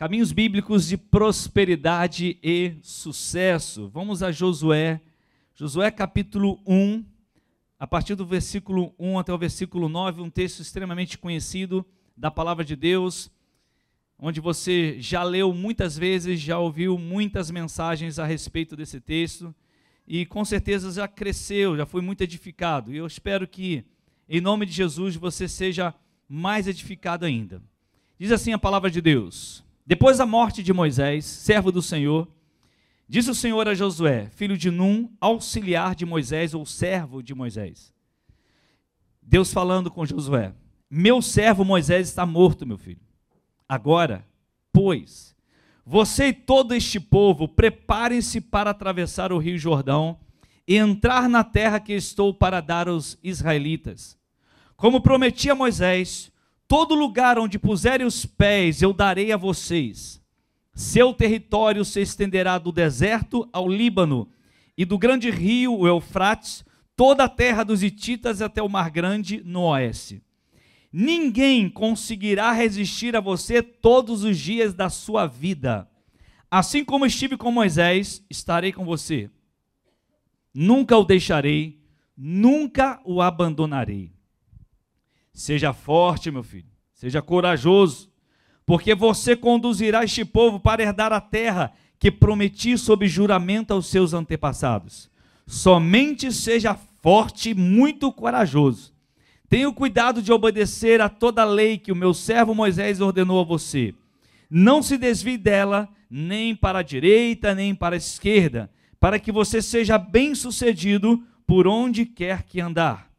Caminhos bíblicos de prosperidade e sucesso. Vamos a Josué. Josué capítulo 1, a partir do versículo 1 até o versículo 9, um texto extremamente conhecido da palavra de Deus, onde você já leu muitas vezes, já ouviu muitas mensagens a respeito desse texto e com certeza já cresceu, já foi muito edificado. E eu espero que, em nome de Jesus, você seja mais edificado ainda. Diz assim a palavra de Deus. Depois da morte de Moisés, servo do Senhor, disse o Senhor a Josué, filho de Num, auxiliar de Moisés ou servo de Moisés. Deus falando com Josué: Meu servo Moisés está morto, meu filho. Agora, pois, você e todo este povo, preparem-se para atravessar o rio Jordão e entrar na terra que estou para dar aos israelitas. Como prometi a Moisés, Todo lugar onde puserem os pés eu darei a vocês. Seu território se estenderá do deserto ao Líbano e do grande rio, o Eufrates, toda a terra dos Hititas até o Mar Grande no oeste. Ninguém conseguirá resistir a você todos os dias da sua vida. Assim como estive com Moisés, estarei com você. Nunca o deixarei, nunca o abandonarei. Seja forte, meu filho, seja corajoso, porque você conduzirá este povo para herdar a terra que prometi sob juramento aos seus antepassados. Somente seja forte e muito corajoso. Tenha o cuidado de obedecer a toda a lei que o meu servo Moisés ordenou a você. Não se desvie dela, nem para a direita, nem para a esquerda, para que você seja bem-sucedido por onde quer que andar.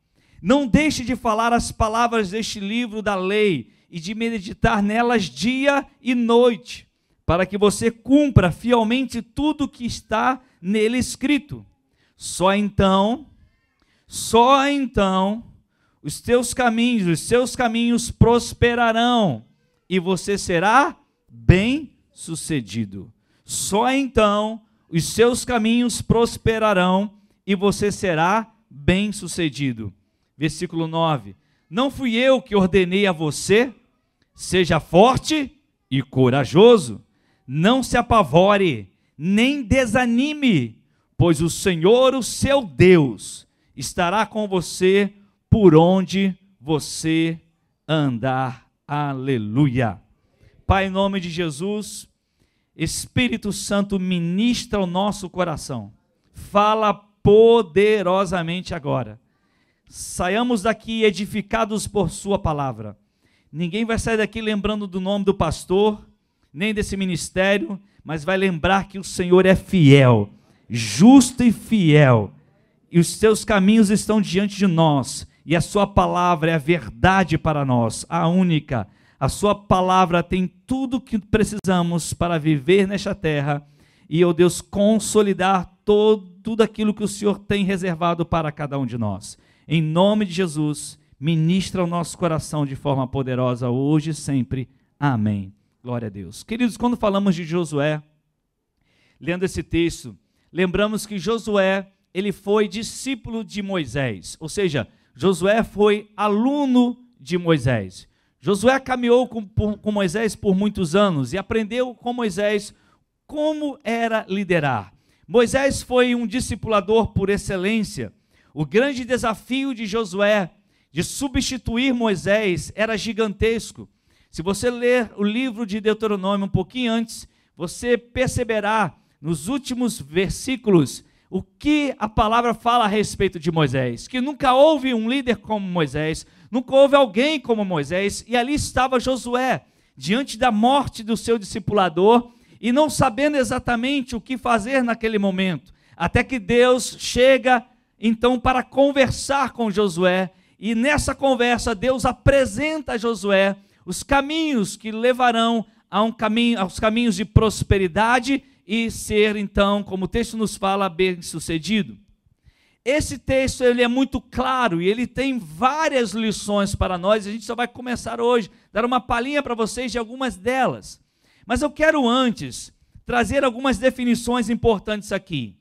Não deixe de falar as palavras deste livro da lei e de meditar nelas dia e noite, para que você cumpra fielmente tudo que está nele escrito. Só então, só então, os teus caminhos, os seus caminhos prosperarão e você será bem-sucedido. Só então os seus caminhos prosperarão e você será bem-sucedido versículo 9: Não fui eu que ordenei a você? Seja forte e corajoso, não se apavore, nem desanime, pois o Senhor, o seu Deus, estará com você por onde você andar. Aleluia. Pai, em nome de Jesus, Espírito Santo, ministra o nosso coração. Fala poderosamente agora saiamos daqui edificados por Sua palavra. Ninguém vai sair daqui lembrando do nome do pastor, nem desse ministério, mas vai lembrar que o Senhor é fiel, justo e fiel, e os seus caminhos estão diante de nós, e a Sua palavra é a verdade para nós, a única. A Sua palavra tem tudo o que precisamos para viver nesta terra e, oh Deus, consolidar todo, tudo aquilo que o Senhor tem reservado para cada um de nós. Em nome de Jesus, ministra o nosso coração de forma poderosa hoje e sempre. Amém. Glória a Deus. Queridos, quando falamos de Josué, lendo esse texto, lembramos que Josué, ele foi discípulo de Moisés, ou seja, Josué foi aluno de Moisés. Josué caminhou com, com Moisés por muitos anos e aprendeu com Moisés como era liderar. Moisés foi um discipulador por excelência. O grande desafio de Josué de substituir Moisés era gigantesco. Se você ler o livro de Deuteronômio um pouquinho antes, você perceberá nos últimos versículos o que a palavra fala a respeito de Moisés, que nunca houve um líder como Moisés, nunca houve alguém como Moisés, e ali estava Josué, diante da morte do seu discipulador, e não sabendo exatamente o que fazer naquele momento, até que Deus chega então para conversar com Josué, e nessa conversa Deus apresenta a Josué os caminhos que levarão a um caminho, aos caminhos de prosperidade e ser então, como o texto nos fala, bem-sucedido. Esse texto ele é muito claro e ele tem várias lições para nós. A gente só vai começar hoje, dar uma palhinha para vocês de algumas delas. Mas eu quero antes trazer algumas definições importantes aqui.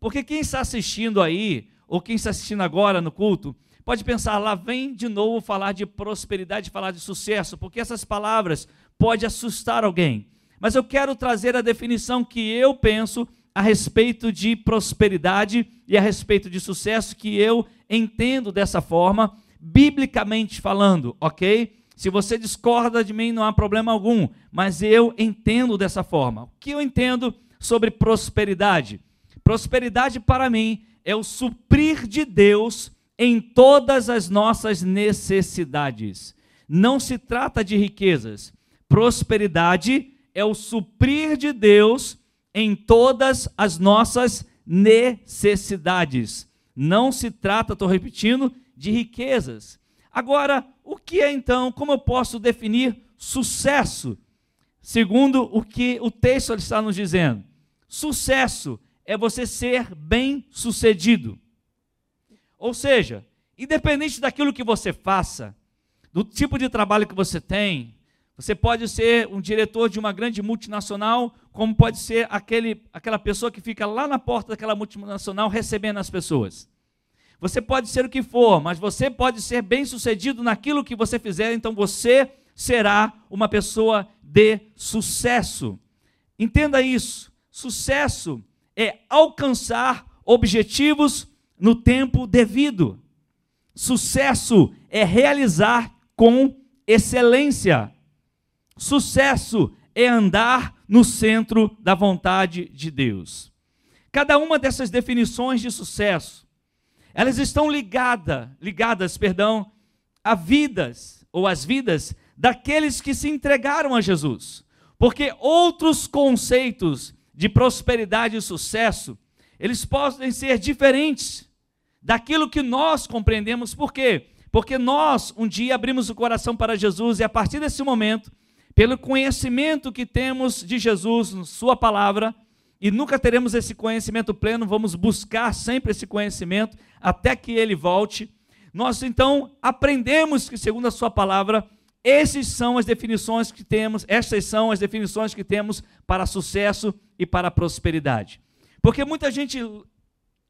Porque quem está assistindo aí, ou quem está assistindo agora no culto, pode pensar, lá vem de novo falar de prosperidade, falar de sucesso, porque essas palavras podem assustar alguém. mas eu quero trazer a definição que eu penso a respeito de prosperidade e a respeito de sucesso que eu entendo dessa forma, biblicamente falando, ok? Se você discorda de mim, não há problema algum, mas eu entendo dessa forma. O que eu entendo sobre prosperidade? Prosperidade para mim é o suprir de Deus em todas as nossas necessidades. Não se trata de riquezas. Prosperidade é o suprir de Deus em todas as nossas necessidades. Não se trata, estou repetindo, de riquezas. Agora, o que é então, como eu posso definir sucesso? Segundo o que o texto está nos dizendo. Sucesso é você ser bem-sucedido. Ou seja, independente daquilo que você faça, do tipo de trabalho que você tem, você pode ser um diretor de uma grande multinacional, como pode ser aquele, aquela pessoa que fica lá na porta daquela multinacional recebendo as pessoas. Você pode ser o que for, mas você pode ser bem sucedido naquilo que você fizer, então você será uma pessoa de sucesso. Entenda isso. Sucesso é alcançar objetivos no tempo devido. Sucesso é realizar com excelência. Sucesso é andar no centro da vontade de Deus. Cada uma dessas definições de sucesso, elas estão ligada, ligadas, perdão, a vidas ou as vidas daqueles que se entregaram a Jesus. Porque outros conceitos de prosperidade e sucesso, eles podem ser diferentes daquilo que nós compreendemos. Por quê? Porque nós um dia abrimos o coração para Jesus e a partir desse momento pelo conhecimento que temos de Jesus, Sua palavra, e nunca teremos esse conhecimento pleno, vamos buscar sempre esse conhecimento até que ele volte. Nós então aprendemos que, segundo a Sua palavra, essas são as definições que temos, estas são as definições que temos para sucesso e para prosperidade. Porque muita gente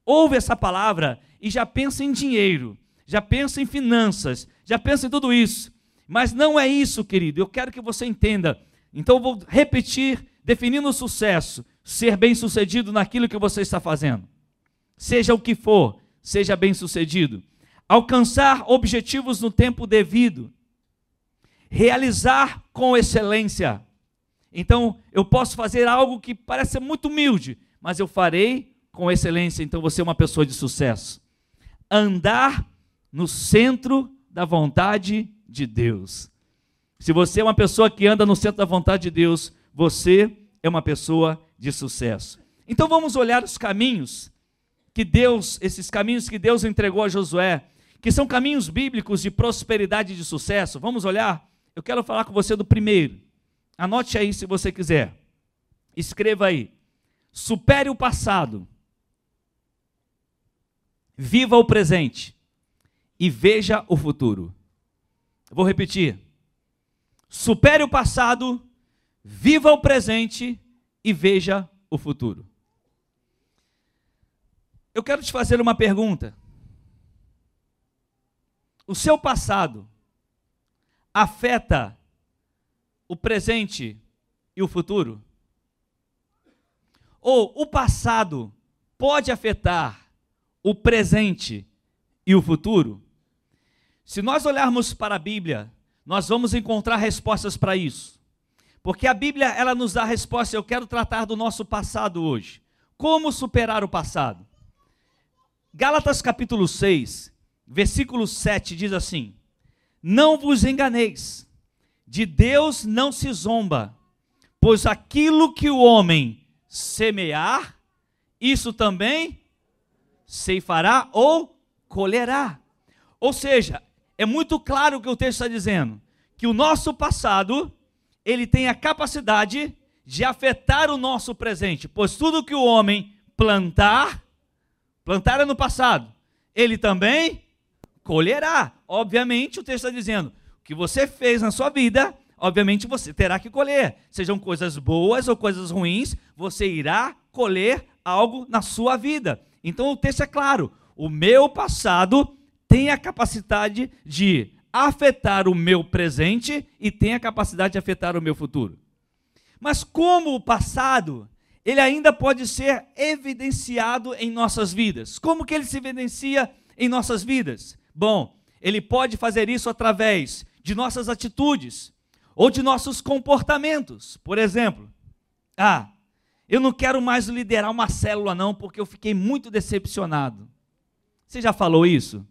ouve essa palavra e já pensa em dinheiro, já pensa em finanças, já pensa em tudo isso. Mas não é isso, querido. Eu quero que você entenda. Então eu vou repetir, definindo o sucesso: ser bem-sucedido naquilo que você está fazendo. Seja o que for, seja bem-sucedido. Alcançar objetivos no tempo devido. Realizar com excelência. Então, eu posso fazer algo que parece muito humilde, mas eu farei com excelência. Então, você é uma pessoa de sucesso. Andar no centro da vontade de Deus. Se você é uma pessoa que anda no centro da vontade de Deus, você é uma pessoa de sucesso. Então vamos olhar os caminhos que Deus, esses caminhos que Deus entregou a Josué, que são caminhos bíblicos de prosperidade e de sucesso. Vamos olhar? Eu quero falar com você do primeiro. Anote aí se você quiser. Escreva aí. Supere o passado. Viva o presente e veja o futuro. vou repetir. Supere o passado, viva o presente e veja o futuro. Eu quero te fazer uma pergunta. O seu passado afeta o presente e o futuro? Ou o passado pode afetar o presente e o futuro? Se nós olharmos para a Bíblia, nós vamos encontrar respostas para isso. Porque a Bíblia, ela nos dá resposta. Eu quero tratar do nosso passado hoje. Como superar o passado? Gálatas capítulo 6, versículo 7 diz assim: Não vos enganeis, de Deus não se zomba, pois aquilo que o homem semear, isso também ceifará ou colherá. Ou seja, é muito claro o que o texto está dizendo, que o nosso passado, ele tem a capacidade de afetar o nosso presente, pois tudo que o homem plantar, plantar é no passado, ele também colherá. Obviamente, o texto está dizendo, o que você fez na sua vida, obviamente você terá que colher. Sejam coisas boas ou coisas ruins, você irá colher algo na sua vida. Então o texto é claro: o meu passado tem a capacidade de afetar o meu presente e tem a capacidade de afetar o meu futuro. Mas como o passado, ele ainda pode ser evidenciado em nossas vidas. Como que ele se evidencia em nossas vidas? Bom, ele pode fazer isso através de nossas atitudes ou de nossos comportamentos. Por exemplo, ah, eu não quero mais liderar uma célula não, porque eu fiquei muito decepcionado. Você já falou isso?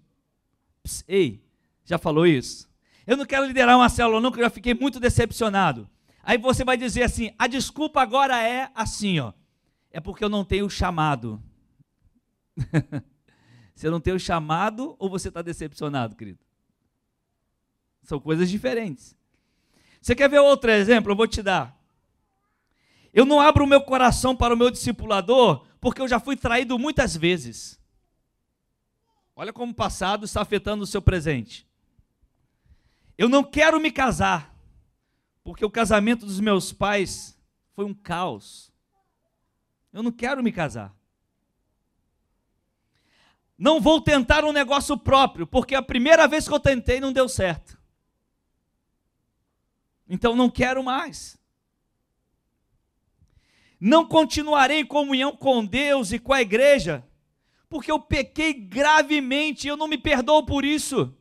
Pss, ei, já falou isso? Eu não quero liderar uma célula não, porque eu já fiquei muito decepcionado. Aí você vai dizer assim: a desculpa agora é assim, ó. É porque eu não tenho chamado. você não tem o chamado ou você está decepcionado, querido? São coisas diferentes. Você quer ver outro exemplo? Eu vou te dar. Eu não abro o meu coração para o meu discipulador porque eu já fui traído muitas vezes. Olha como o passado está afetando o seu presente. Eu não quero me casar porque o casamento dos meus pais foi um caos. Eu não quero me casar. Não vou tentar um negócio próprio, porque a primeira vez que eu tentei não deu certo. Então não quero mais. Não continuarei em comunhão com Deus e com a igreja, porque eu pequei gravemente e eu não me perdoo por isso.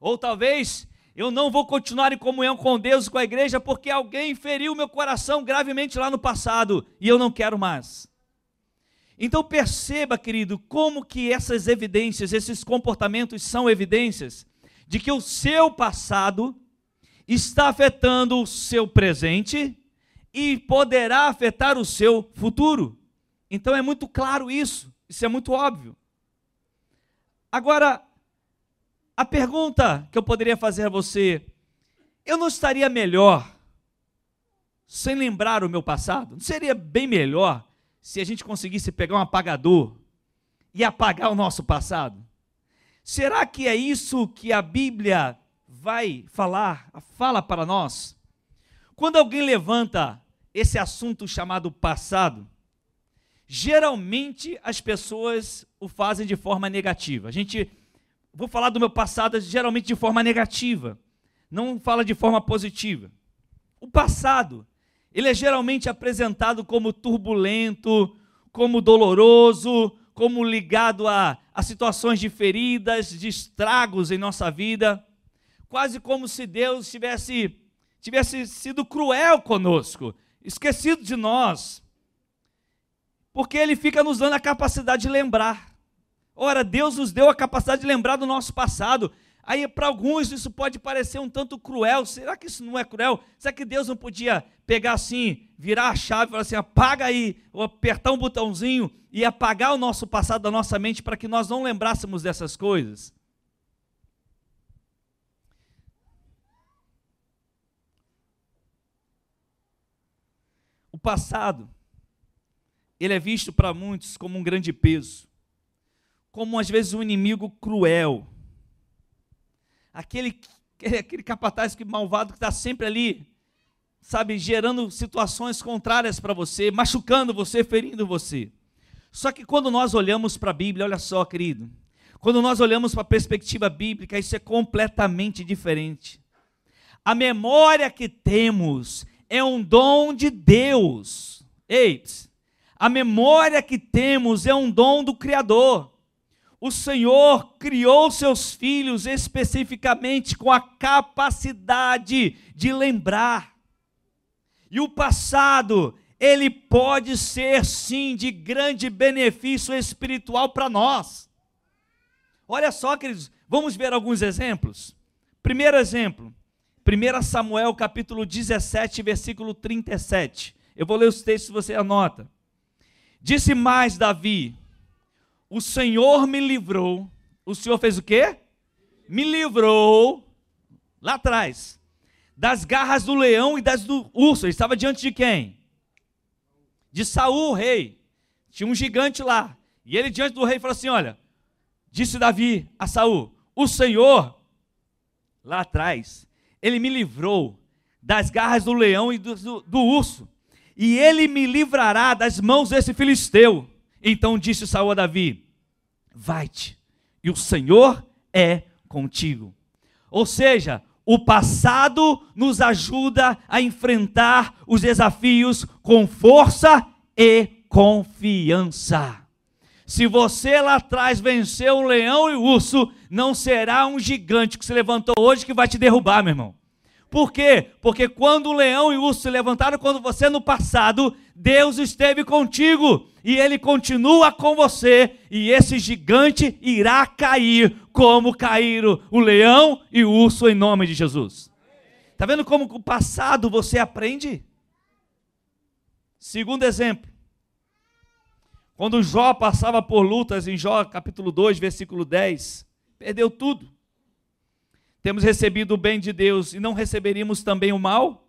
Ou talvez eu não vou continuar em comunhão com Deus e com a igreja porque alguém feriu meu coração gravemente lá no passado e eu não quero mais. Então perceba, querido, como que essas evidências, esses comportamentos são evidências de que o seu passado está afetando o seu presente e poderá afetar o seu futuro. Então é muito claro isso, isso é muito óbvio. Agora, a pergunta que eu poderia fazer a você: eu não estaria melhor sem lembrar o meu passado? Não seria bem melhor se a gente conseguisse pegar um apagador e apagar o nosso passado? Será que é isso que a Bíblia vai falar, fala para nós? Quando alguém levanta esse assunto chamado passado, geralmente as pessoas o fazem de forma negativa. A gente vou falar do meu passado geralmente de forma negativa, não fala de forma positiva. O passado, ele é geralmente apresentado como turbulento, como doloroso, como ligado a, a situações de feridas, de estragos em nossa vida, quase como se Deus tivesse, tivesse sido cruel conosco, esquecido de nós, porque Ele fica nos dando a capacidade de lembrar. Ora, Deus nos deu a capacidade de lembrar do nosso passado. Aí, para alguns, isso pode parecer um tanto cruel. Será que isso não é cruel? Será que Deus não podia pegar assim, virar a chave e falar assim: apaga aí, ou apertar um botãozinho e apagar o nosso passado da nossa mente para que nós não lembrássemos dessas coisas? O passado, ele é visto para muitos como um grande peso como às vezes um inimigo cruel. Aquele, aquele capataz que malvado que está sempre ali, sabe, gerando situações contrárias para você, machucando você, ferindo você. Só que quando nós olhamos para a Bíblia, olha só, querido, quando nós olhamos para a perspectiva bíblica, isso é completamente diferente. A memória que temos é um dom de Deus. Ei, a memória que temos é um dom do Criador o Senhor criou seus filhos especificamente com a capacidade de lembrar. E o passado, ele pode ser sim de grande benefício espiritual para nós. Olha só, queridos, vamos ver alguns exemplos. Primeiro exemplo, 1 Samuel capítulo 17, versículo 37. Eu vou ler os textos, você anota. Disse mais Davi: o Senhor me livrou. O Senhor fez o quê? Me livrou lá atrás das garras do leão e das do urso. Ele estava diante de quem? De Saul, rei. Tinha um gigante lá. E ele diante do rei falou assim: "Olha, disse Davi a Saul: O Senhor lá atrás, ele me livrou das garras do leão e do, do, do urso, e ele me livrará das mãos desse filisteu. Então disse Saul a Davi: Vai-te, e o Senhor é contigo. Ou seja, o passado nos ajuda a enfrentar os desafios com força e confiança. Se você lá atrás venceu o leão e o urso, não será um gigante que se levantou hoje que vai te derrubar, meu irmão. Por quê? Porque quando o leão e o urso se levantaram, quando você no passado, Deus esteve contigo e ele continua com você, e esse gigante irá cair, como caíram o leão e o urso em nome de Jesus. Está vendo como o passado você aprende? Segundo exemplo, quando Jó passava por lutas em Jó capítulo 2, versículo 10, perdeu tudo. Temos recebido o bem de Deus e não receberíamos também o mal?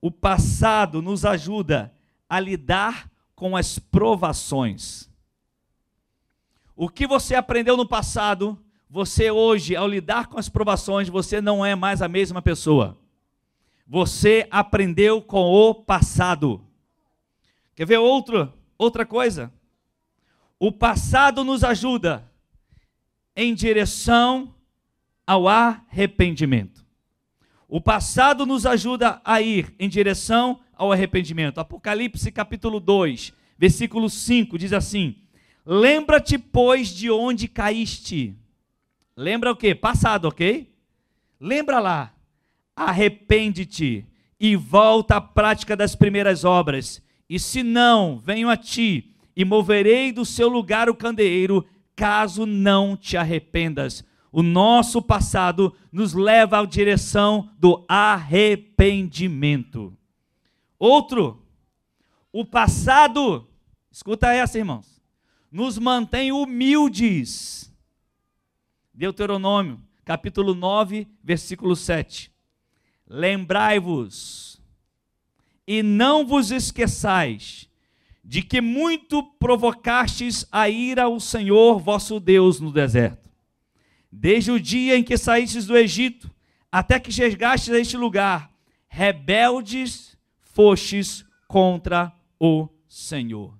O passado nos ajuda a lidar com as provações. O que você aprendeu no passado, você hoje, ao lidar com as provações, você não é mais a mesma pessoa. Você aprendeu com o passado. Quer ver outro, outra coisa? O passado nos ajuda em direção ao arrependimento. O passado nos ajuda a ir em direção ao arrependimento. Apocalipse capítulo 2, versículo 5 diz assim: Lembra-te, pois, de onde caíste. Lembra o que? Passado, ok? Lembra lá. Arrepende-te e volta à prática das primeiras obras. E se não, venho a ti e moverei do seu lugar o candeeiro, caso não te arrependas. O nosso passado nos leva à direção do arrependimento. Outro, o passado, escuta essa, irmãos, nos mantém humildes. Deuteronômio, capítulo 9, versículo 7. Lembrai-vos e não vos esqueçais de que muito provocastes a ira ao Senhor vosso Deus no deserto. Desde o dia em que saístes do Egito, até que chegastes a este lugar, rebeldes fostes contra o Senhor.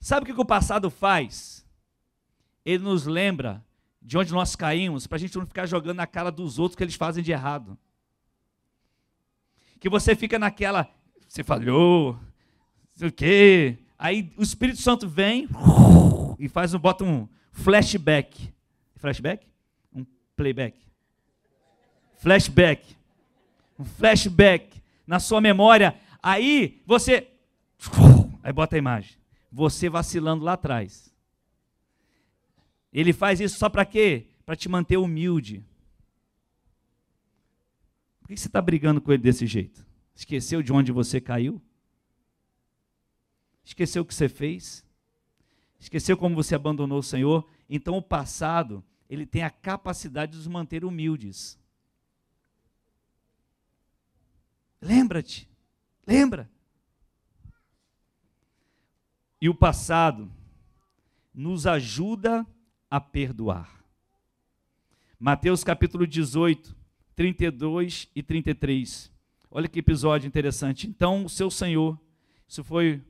Sabe o que o passado faz? Ele nos lembra de onde nós caímos, para a gente não ficar jogando na cara dos outros que eles fazem de errado. Que você fica naquela, você falhou, sei o quê, Aí o Espírito Santo vem e faz um, bota um flashback. Flashback? Playback. Flashback. Um flashback na sua memória. Aí você. Aí bota a imagem. Você vacilando lá atrás. Ele faz isso só para quê? Para te manter humilde. Por que você está brigando com ele desse jeito? Esqueceu de onde você caiu? Esqueceu o que você fez? Esqueceu como você abandonou o Senhor? Então o passado, ele tem a capacidade de nos manter humildes. Lembra-te. Lembra? E o passado nos ajuda a perdoar. Mateus capítulo 18, 32 e 33. Olha que episódio interessante. Então, o seu Senhor, isso foi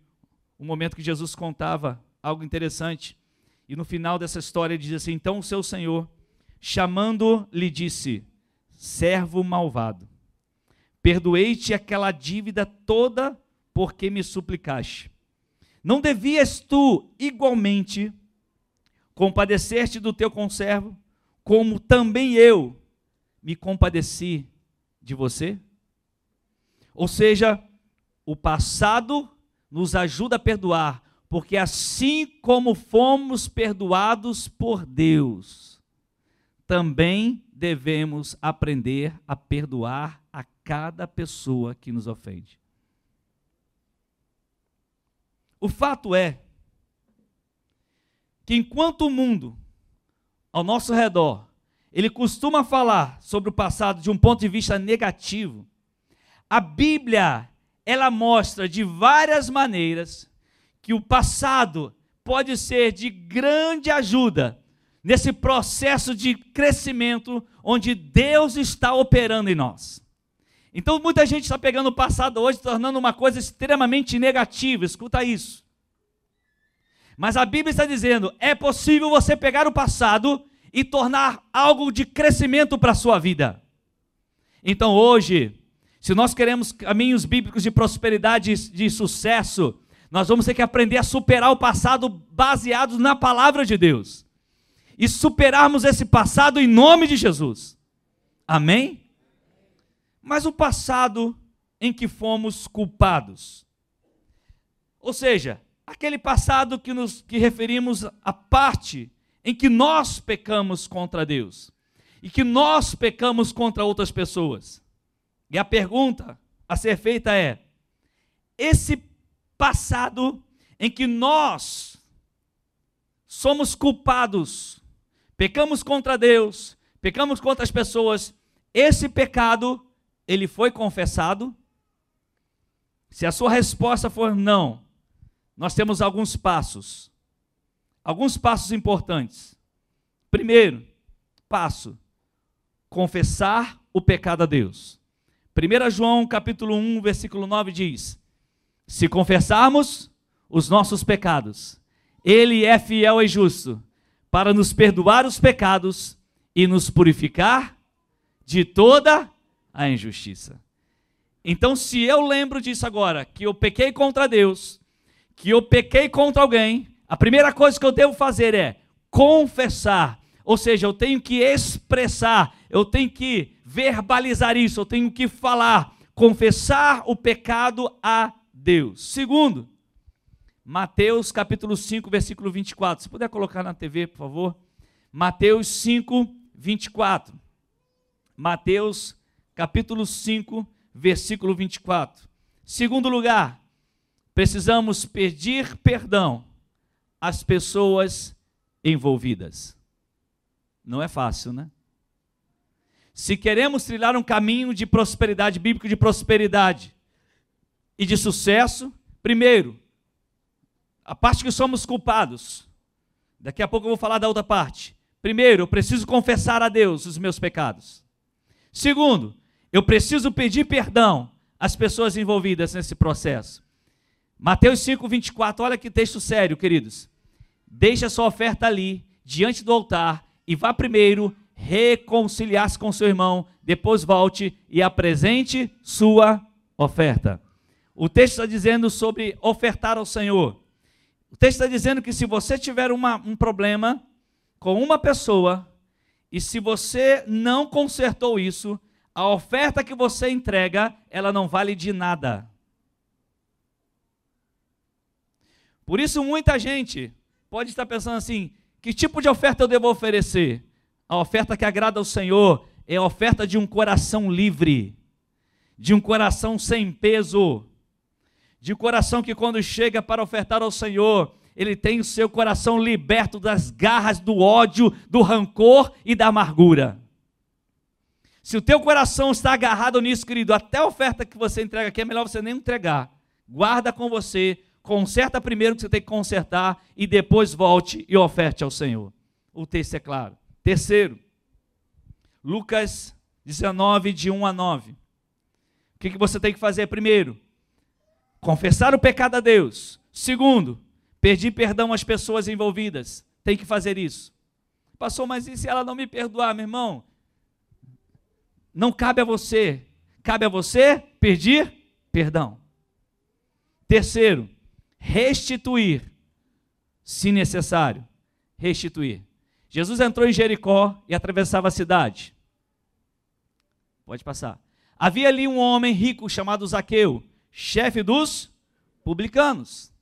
um momento que Jesus contava algo interessante. E no final dessa história diz assim: Então o seu senhor, chamando, lhe disse: Servo malvado, perdoei-te aquela dívida toda porque me suplicaste. Não devias tu igualmente compadecer-te do teu conservo, como também eu me compadeci de você? Ou seja, o passado nos ajuda a perdoar, porque assim como fomos perdoados por Deus, também devemos aprender a perdoar a cada pessoa que nos ofende. O fato é que enquanto o mundo ao nosso redor, ele costuma falar sobre o passado de um ponto de vista negativo, a Bíblia ela mostra de várias maneiras que o passado pode ser de grande ajuda nesse processo de crescimento onde Deus está operando em nós. Então muita gente está pegando o passado hoje, tornando uma coisa extremamente negativa, escuta isso. Mas a Bíblia está dizendo: é possível você pegar o passado e tornar algo de crescimento para a sua vida. Então hoje, se nós queremos caminhos bíblicos de prosperidade e de sucesso, nós vamos ter que aprender a superar o passado baseado na palavra de Deus. E superarmos esse passado em nome de Jesus. Amém? Mas o passado em que fomos culpados. Ou seja, aquele passado que nos que referimos à parte em que nós pecamos contra Deus e que nós pecamos contra outras pessoas. E a pergunta a ser feita é: esse passado em que nós somos culpados, pecamos contra Deus, pecamos contra as pessoas, esse pecado ele foi confessado? Se a sua resposta for não, nós temos alguns passos. Alguns passos importantes. Primeiro passo: confessar o pecado a Deus. 1 João capítulo 1, versículo 9 diz: Se confessarmos os nossos pecados, ele é fiel e justo para nos perdoar os pecados e nos purificar de toda a injustiça. Então, se eu lembro disso agora, que eu pequei contra Deus, que eu pequei contra alguém, a primeira coisa que eu devo fazer é confessar. Ou seja, eu tenho que expressar, eu tenho que verbalizar isso, eu tenho que falar, confessar o pecado a Deus. Segundo, Mateus capítulo 5, versículo 24. Se puder colocar na TV, por favor. Mateus 5, 24. Mateus capítulo 5, versículo 24. Segundo lugar, precisamos pedir perdão às pessoas envolvidas. Não é fácil, né? Se queremos trilhar um caminho de prosperidade, bíblico de prosperidade e de sucesso, primeiro, a parte que somos culpados. Daqui a pouco eu vou falar da outra parte. Primeiro, eu preciso confessar a Deus os meus pecados. Segundo, eu preciso pedir perdão às pessoas envolvidas nesse processo. Mateus 5, 24, olha que texto sério, queridos. Deixe a sua oferta ali, diante do altar, e vá primeiro reconciliar-se com seu irmão, depois volte e apresente sua oferta. O texto está dizendo sobre ofertar ao Senhor. O texto está dizendo que se você tiver uma, um problema com uma pessoa, e se você não consertou isso, a oferta que você entrega, ela não vale de nada. Por isso, muita gente pode estar pensando assim: que tipo de oferta eu devo oferecer? A oferta que agrada ao Senhor é a oferta de um coração livre, de um coração sem peso, de coração que, quando chega para ofertar ao Senhor, ele tem o seu coração liberto das garras do ódio, do rancor e da amargura. Se o teu coração está agarrado nisso, querido, até a oferta que você entrega aqui é melhor você nem entregar. Guarda com você, conserta primeiro o que você tem que consertar e depois volte e oferte ao Senhor. O texto é claro. Terceiro, Lucas 19, de 1 a 9. O que, que você tem que fazer primeiro? Confessar o pecado a Deus. Segundo, pedir perdão às pessoas envolvidas. Tem que fazer isso. Passou, mas e se ela não me perdoar, meu irmão? Não cabe a você. Cabe a você pedir perdão. Terceiro, restituir, se necessário. Restituir. Jesus entrou em Jericó e atravessava a cidade. Pode passar. Havia ali um homem rico chamado Zaqueu, chefe dos publicanos.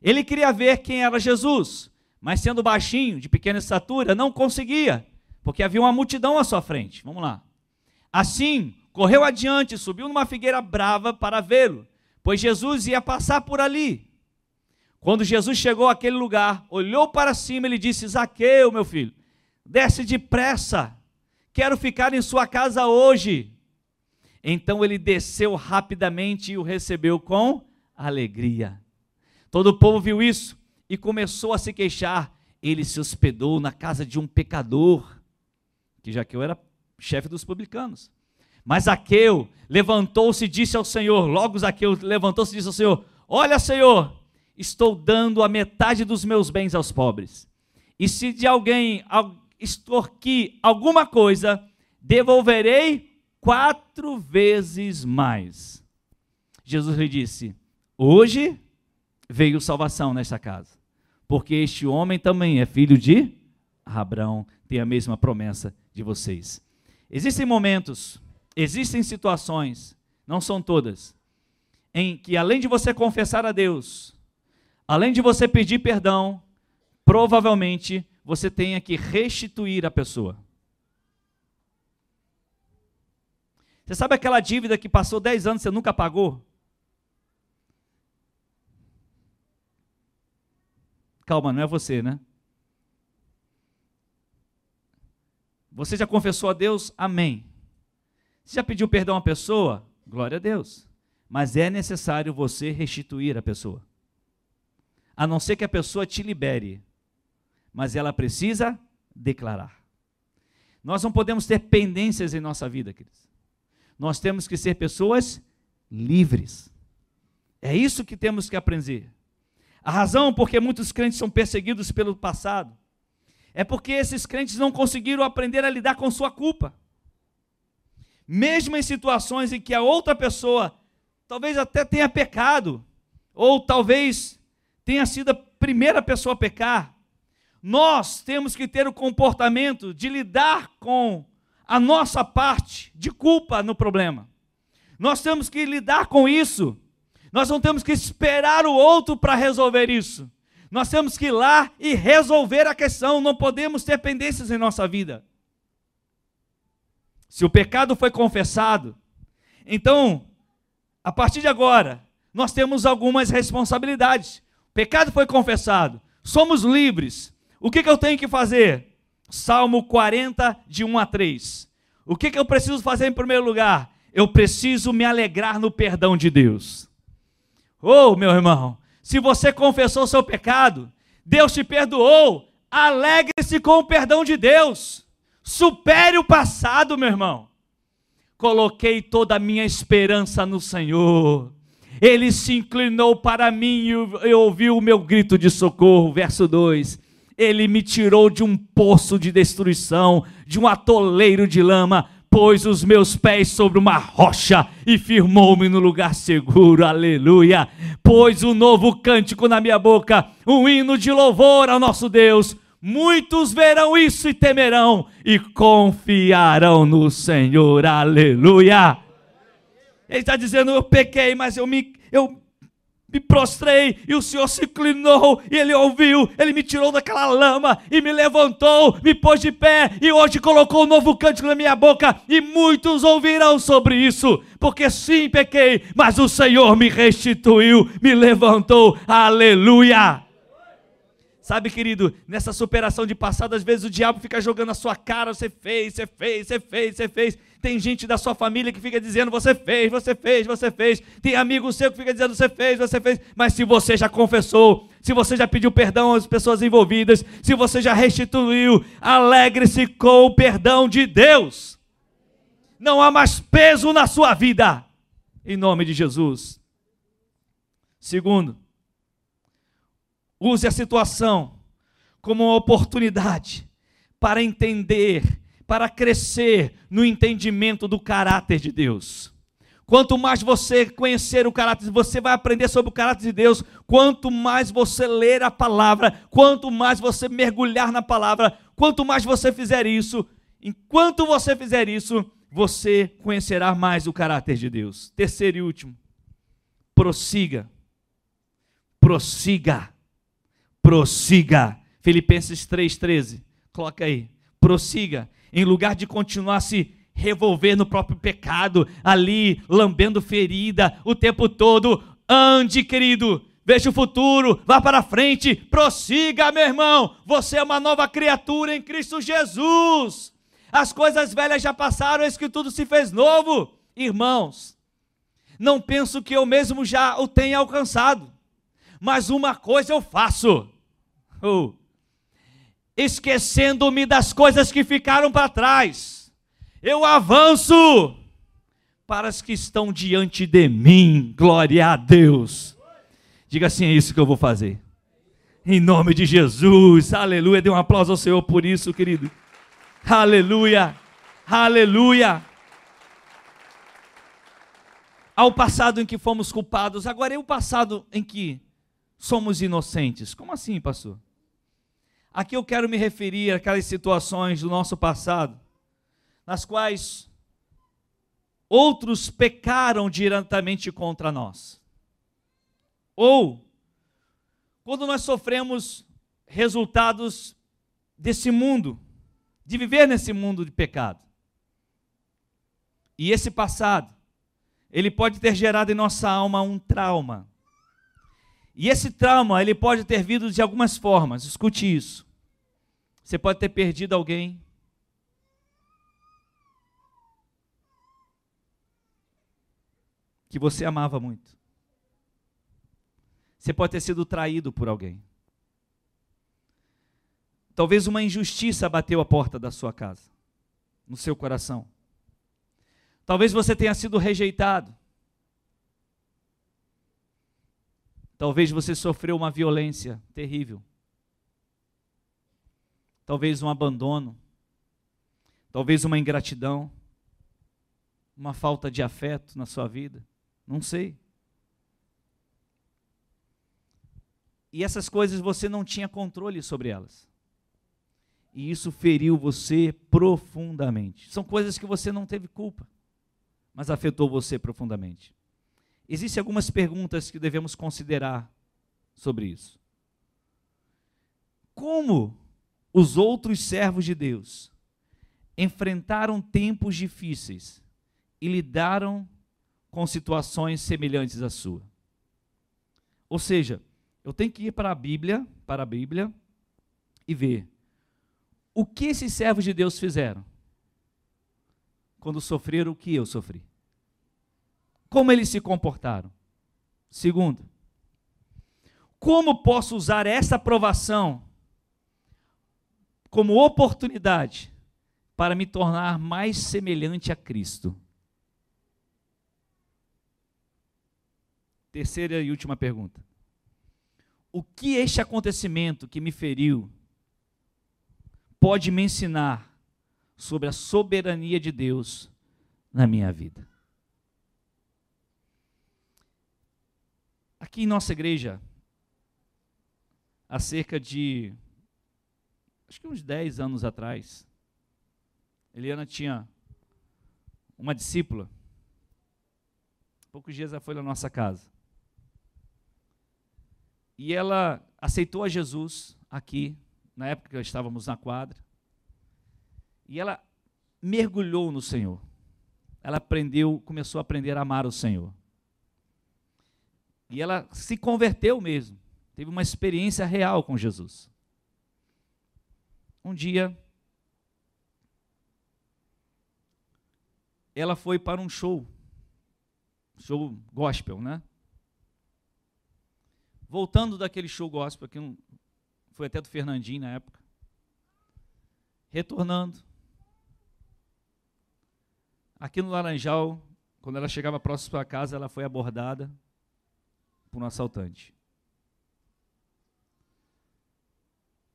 Ele queria ver quem era Jesus, mas sendo baixinho, de pequena estatura, não conseguia, porque havia uma multidão à sua frente. Vamos lá. Assim, correu adiante, subiu numa figueira brava para vê-lo, pois Jesus ia passar por ali. Quando Jesus chegou àquele lugar, olhou para cima e disse: Zaqueu, meu filho, desce depressa, quero ficar em sua casa hoje. Então ele desceu rapidamente e o recebeu com alegria. Todo o povo viu isso e começou a se queixar. Ele se hospedou na casa de um pecador, que Zaqueu era chefe dos publicanos. Mas Zaqueu levantou-se e disse ao Senhor, logo Zaqueu levantou-se e disse ao Senhor: Olha, Senhor, estou dando a metade dos meus bens aos pobres. E se de alguém extorquir alguma coisa, devolverei quatro vezes mais. Jesus lhe disse: Hoje veio salvação nesta casa, porque este homem também é filho de Abraão, tem a mesma promessa de vocês. Existem momentos, existem situações, não são todas, em que além de você confessar a Deus, além de você pedir perdão, provavelmente você tenha que restituir a pessoa. Você sabe aquela dívida que passou 10 anos e você nunca pagou? Calma, não é você, né? Você já confessou a Deus? Amém. Você já pediu perdão à pessoa? Glória a Deus. Mas é necessário você restituir a pessoa. A não ser que a pessoa te libere. Mas ela precisa declarar. Nós não podemos ter pendências em nossa vida, queridos nós temos que ser pessoas livres. É isso que temos que aprender. A razão porque muitos crentes são perseguidos pelo passado é porque esses crentes não conseguiram aprender a lidar com sua culpa. Mesmo em situações em que a outra pessoa talvez até tenha pecado, ou talvez tenha sido a primeira pessoa a pecar, nós temos que ter o comportamento de lidar com a nossa parte de culpa no problema. Nós temos que lidar com isso. Nós não temos que esperar o outro para resolver isso. Nós temos que ir lá e resolver a questão. Não podemos ter pendências em nossa vida. Se o pecado foi confessado, então, a partir de agora, nós temos algumas responsabilidades. O pecado foi confessado, somos livres. O que, que eu tenho que fazer? Salmo 40, de 1 a 3. O que, que eu preciso fazer em primeiro lugar? Eu preciso me alegrar no perdão de Deus. Oh, meu irmão, se você confessou seu pecado, Deus te perdoou, alegre-se com o perdão de Deus. Supere o passado, meu irmão. Coloquei toda a minha esperança no Senhor. Ele se inclinou para mim e ouviu o meu grito de socorro. Verso 2 ele me tirou de um poço de destruição, de um atoleiro de lama, pôs os meus pés sobre uma rocha e firmou-me no lugar seguro, aleluia. Pôs um novo cântico na minha boca, um hino de louvor ao nosso Deus. Muitos verão isso e temerão e confiarão no Senhor, aleluia. Ele está dizendo: Eu pequei, mas eu me, eu me prostrei e o Senhor se inclinou e Ele ouviu, Ele me tirou daquela lama e me levantou, me pôs de pé e hoje colocou um novo cântico na minha boca e muitos ouvirão sobre isso, porque sim pequei, mas o Senhor me restituiu, me levantou, aleluia. Sabe, querido, nessa superação de passado, às vezes o diabo fica jogando a sua cara, você fez, você fez, você fez, você fez. Tem gente da sua família que fica dizendo: você fez, você fez, você fez. Tem amigo seu que fica dizendo: você fez, você fez. Mas se você já confessou, se você já pediu perdão às pessoas envolvidas, se você já restituiu, alegre-se com o perdão de Deus. Não há mais peso na sua vida. Em nome de Jesus. Segundo, use a situação como uma oportunidade para entender para crescer no entendimento do caráter de Deus. Quanto mais você conhecer o caráter, você vai aprender sobre o caráter de Deus. Quanto mais você ler a palavra, quanto mais você mergulhar na palavra, quanto mais você fizer isso, enquanto você fizer isso, você conhecerá mais o caráter de Deus. Terceiro e último, prossiga. Prossiga. Prossiga. Filipenses 3,13. Coloca aí. Prossiga em lugar de continuar se revolver no próprio pecado, ali lambendo ferida o tempo todo, ande, querido, veja o futuro, vá para frente, prossiga, meu irmão. Você é uma nova criatura em Cristo Jesus. As coisas velhas já passaram, eis que tudo se fez novo. Irmãos, não penso que eu mesmo já o tenha alcançado, mas uma coisa eu faço. Oh, esquecendo-me das coisas que ficaram para trás. Eu avanço para as que estão diante de mim. Glória a Deus. Diga assim: é isso que eu vou fazer. Em nome de Jesus. Aleluia. Dê um aplauso ao Senhor por isso, querido. Aleluia. Aleluia. ao passado em que fomos culpados, agora é o passado em que somos inocentes. Como assim, pastor? Aqui eu quero me referir àquelas situações do nosso passado, nas quais outros pecaram diretamente contra nós. Ou, quando nós sofremos resultados desse mundo, de viver nesse mundo de pecado. E esse passado, ele pode ter gerado em nossa alma um trauma. E esse trauma, ele pode ter vindo de algumas formas. Escute isso. Você pode ter perdido alguém. Que você amava muito. Você pode ter sido traído por alguém. Talvez uma injustiça bateu a porta da sua casa, no seu coração. Talvez você tenha sido rejeitado. Talvez você sofreu uma violência terrível. Talvez um abandono. Talvez uma ingratidão. Uma falta de afeto na sua vida. Não sei. E essas coisas você não tinha controle sobre elas. E isso feriu você profundamente. São coisas que você não teve culpa mas afetou você profundamente. Existem algumas perguntas que devemos considerar sobre isso. Como os outros servos de Deus enfrentaram tempos difíceis e lidaram com situações semelhantes à sua? Ou seja, eu tenho que ir para a Bíblia, para a Bíblia e ver o que esses servos de Deus fizeram quando sofreram o que eu sofri. Como eles se comportaram. Segundo, como posso usar essa aprovação como oportunidade para me tornar mais semelhante a Cristo? Terceira e última pergunta. O que este acontecimento que me feriu pode me ensinar sobre a soberania de Deus na minha vida. Aqui em nossa igreja, há cerca de, acho que uns 10 anos atrás, Eliana tinha uma discípula. Poucos dias ela foi na nossa casa. E ela aceitou a Jesus aqui, na época que estávamos na quadra. E ela mergulhou no Senhor. Ela aprendeu, começou a aprender a amar o Senhor. E ela se converteu mesmo. Teve uma experiência real com Jesus. Um dia, ela foi para um show. Show gospel, né? Voltando daquele show gospel, que foi até do Fernandinho na época. Retornando, Aqui no Laranjal, quando ela chegava próximo à casa, ela foi abordada por um assaltante.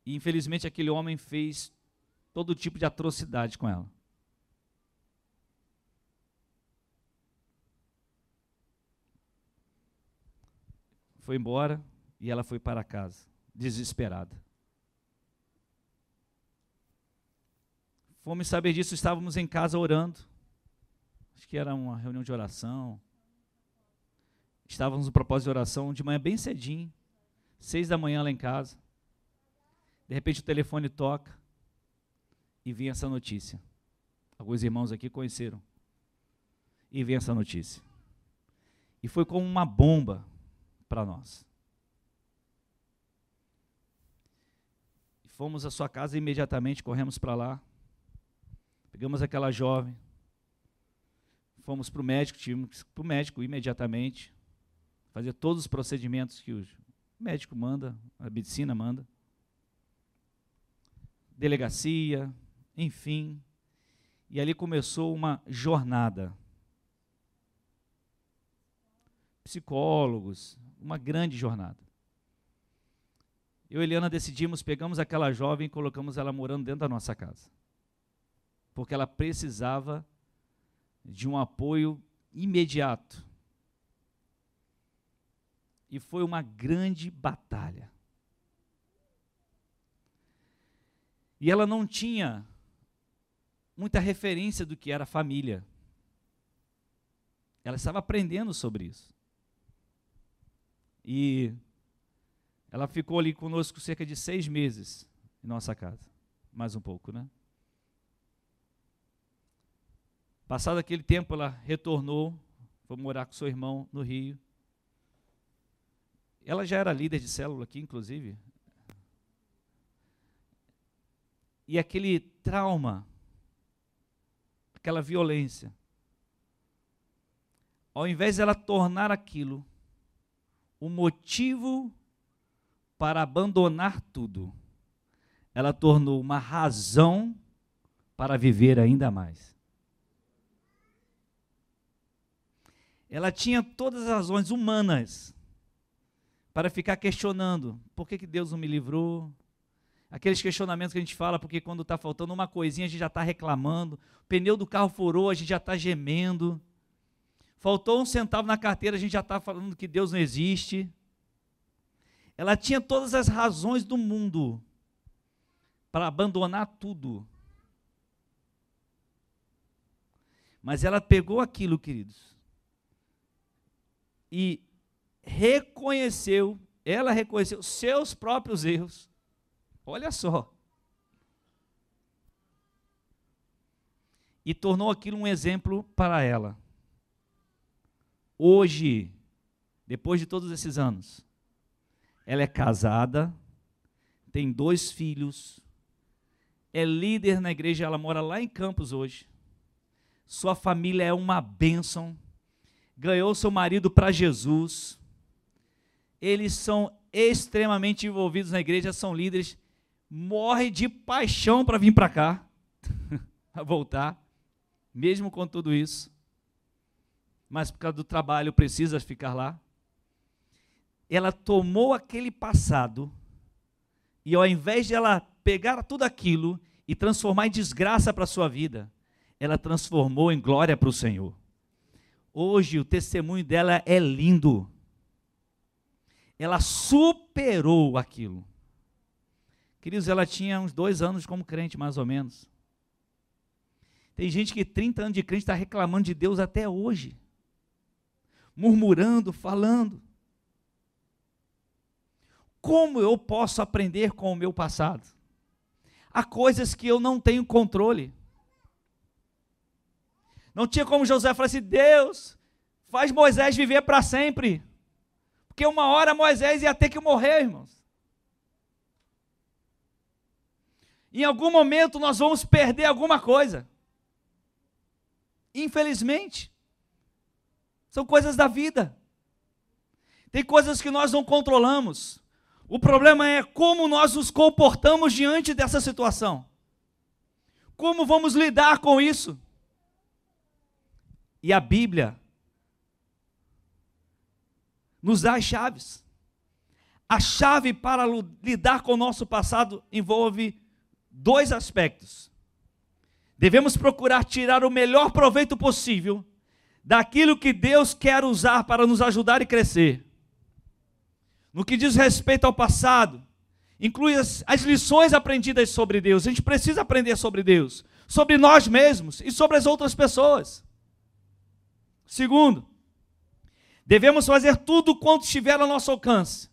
E infelizmente aquele homem fez todo tipo de atrocidade com ela. Foi embora e ela foi para casa, desesperada. Fomos saber disso, estávamos em casa orando acho que era uma reunião de oração. Estávamos no propósito de oração de manhã bem cedinho, seis da manhã lá em casa. De repente o telefone toca e vem essa notícia. Alguns irmãos aqui conheceram. E vem essa notícia. E foi como uma bomba para nós. Fomos à sua casa imediatamente, corremos para lá. Pegamos aquela jovem, Fomos para o médico, tínhamos para o médico imediatamente, fazer todos os procedimentos que o médico manda, a medicina manda. Delegacia, enfim. E ali começou uma jornada. Psicólogos, uma grande jornada. Eu e Eliana decidimos, pegamos aquela jovem e colocamos ela morando dentro da nossa casa. Porque ela precisava de um apoio imediato E foi uma grande batalha. E ela não tinha muita referência do que era família. Ela estava aprendendo sobre isso. E ela ficou ali conosco cerca de seis meses em nossa casa. Mais um pouco, né? Passado aquele tempo, ela retornou, foi morar com seu irmão no Rio. Ela já era líder de célula aqui, inclusive. E aquele trauma, aquela violência, ao invés de ela tornar aquilo o motivo para abandonar tudo, ela tornou uma razão para viver ainda mais. Ela tinha todas as razões humanas para ficar questionando: por que, que Deus não me livrou? Aqueles questionamentos que a gente fala, porque quando está faltando uma coisinha a gente já está reclamando, o pneu do carro furou, a gente já está gemendo. Faltou um centavo na carteira, a gente já está falando que Deus não existe. Ela tinha todas as razões do mundo para abandonar tudo. Mas ela pegou aquilo, queridos, e reconheceu, ela reconheceu seus próprios erros. Olha só. E tornou aquilo um exemplo para ela. Hoje, depois de todos esses anos, ela é casada, tem dois filhos, é líder na igreja, ela mora lá em Campos hoje. Sua família é uma bênção. Ganhou seu marido para Jesus. Eles são extremamente envolvidos na igreja, são líderes. Morre de paixão para vir para cá, a voltar, mesmo com tudo isso mas por causa do trabalho precisa ficar lá. Ela tomou aquele passado e ao invés de ela pegar tudo aquilo e transformar em desgraça para a sua vida, ela transformou em glória para o Senhor. Hoje o testemunho dela é lindo. Ela superou aquilo. Queridos, ela tinha uns dois anos como crente, mais ou menos. Tem gente que 30 anos de crente está reclamando de Deus até hoje murmurando, falando. Como eu posso aprender com o meu passado? Há coisas que eu não tenho controle. Não tinha como José falar assim: Deus, faz Moisés viver para sempre. Porque uma hora Moisés ia ter que morrer, irmãos. Em algum momento nós vamos perder alguma coisa. Infelizmente. São coisas da vida. Tem coisas que nós não controlamos. O problema é como nós nos comportamos diante dessa situação. Como vamos lidar com isso? E a Bíblia nos dá as chaves. A chave para lidar com o nosso passado envolve dois aspectos. Devemos procurar tirar o melhor proveito possível daquilo que Deus quer usar para nos ajudar e crescer. No que diz respeito ao passado, inclui as, as, lições aprendidas sobre Deus. A gente precisa aprender sobre Deus, sobre nós mesmos e sobre as outras pessoas. Segundo, devemos fazer tudo quanto estiver ao nosso alcance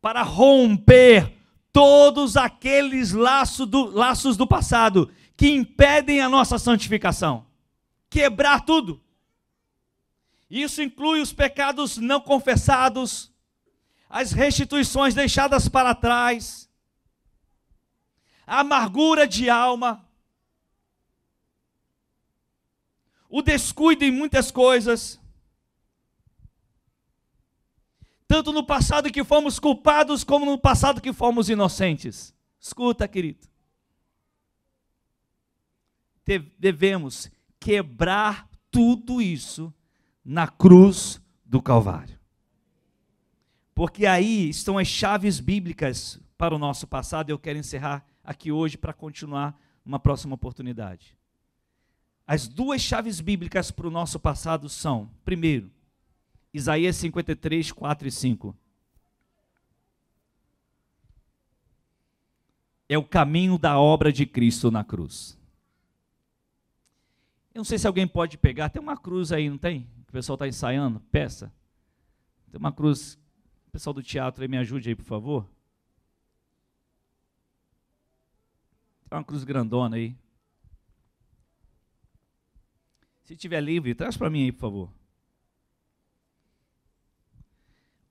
para romper todos aqueles laços do, laços do passado que impedem a nossa santificação. Quebrar tudo. Isso inclui os pecados não confessados, as restituições deixadas para trás, a amargura de alma, o descuido em muitas coisas, tanto no passado que fomos culpados, como no passado que fomos inocentes. Escuta, querido. Devemos quebrar tudo isso na cruz do Calvário. Porque aí estão as chaves bíblicas para o nosso passado. Eu quero encerrar aqui hoje para continuar numa próxima oportunidade. As duas chaves bíblicas para o nosso passado são: primeiro, Isaías 53, 4 e 5. É o caminho da obra de Cristo na cruz. Eu não sei se alguém pode pegar, tem uma cruz aí, não tem? O pessoal está ensaiando, peça. Tem uma cruz. O pessoal do teatro aí, me ajude aí, por favor. Tem uma cruz grandona aí. Se tiver livre, traz para mim aí, por favor.